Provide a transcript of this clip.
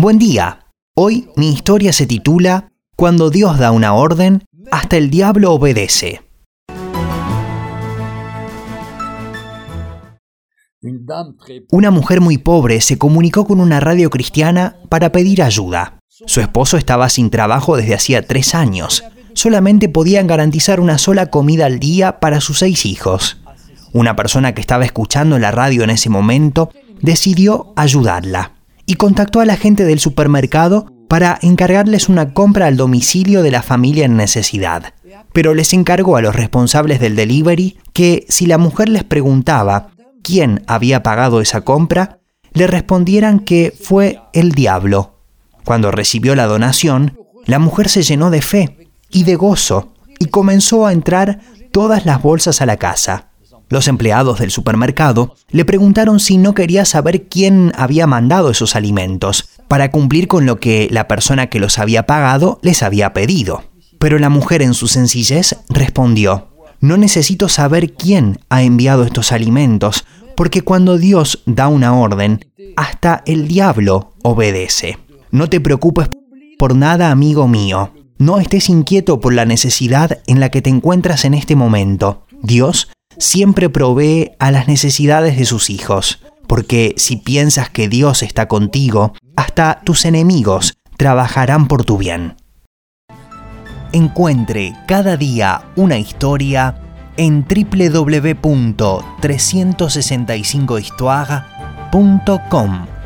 Buen día. Hoy mi historia se titula Cuando Dios da una orden, hasta el diablo obedece. Una mujer muy pobre se comunicó con una radio cristiana para pedir ayuda. Su esposo estaba sin trabajo desde hacía tres años. Solamente podían garantizar una sola comida al día para sus seis hijos. Una persona que estaba escuchando la radio en ese momento decidió ayudarla y contactó a la gente del supermercado para encargarles una compra al domicilio de la familia en necesidad. Pero les encargó a los responsables del delivery que si la mujer les preguntaba quién había pagado esa compra, le respondieran que fue el diablo. Cuando recibió la donación, la mujer se llenó de fe y de gozo y comenzó a entrar todas las bolsas a la casa. Los empleados del supermercado le preguntaron si no quería saber quién había mandado esos alimentos, para cumplir con lo que la persona que los había pagado les había pedido. Pero la mujer en su sencillez respondió, no necesito saber quién ha enviado estos alimentos, porque cuando Dios da una orden, hasta el diablo obedece. No te preocupes por nada, amigo mío. No estés inquieto por la necesidad en la que te encuentras en este momento. Dios siempre provee a las necesidades de sus hijos, porque si piensas que Dios está contigo, hasta tus enemigos trabajarán por tu bien. Encuentre cada día una historia en www.365histoire.com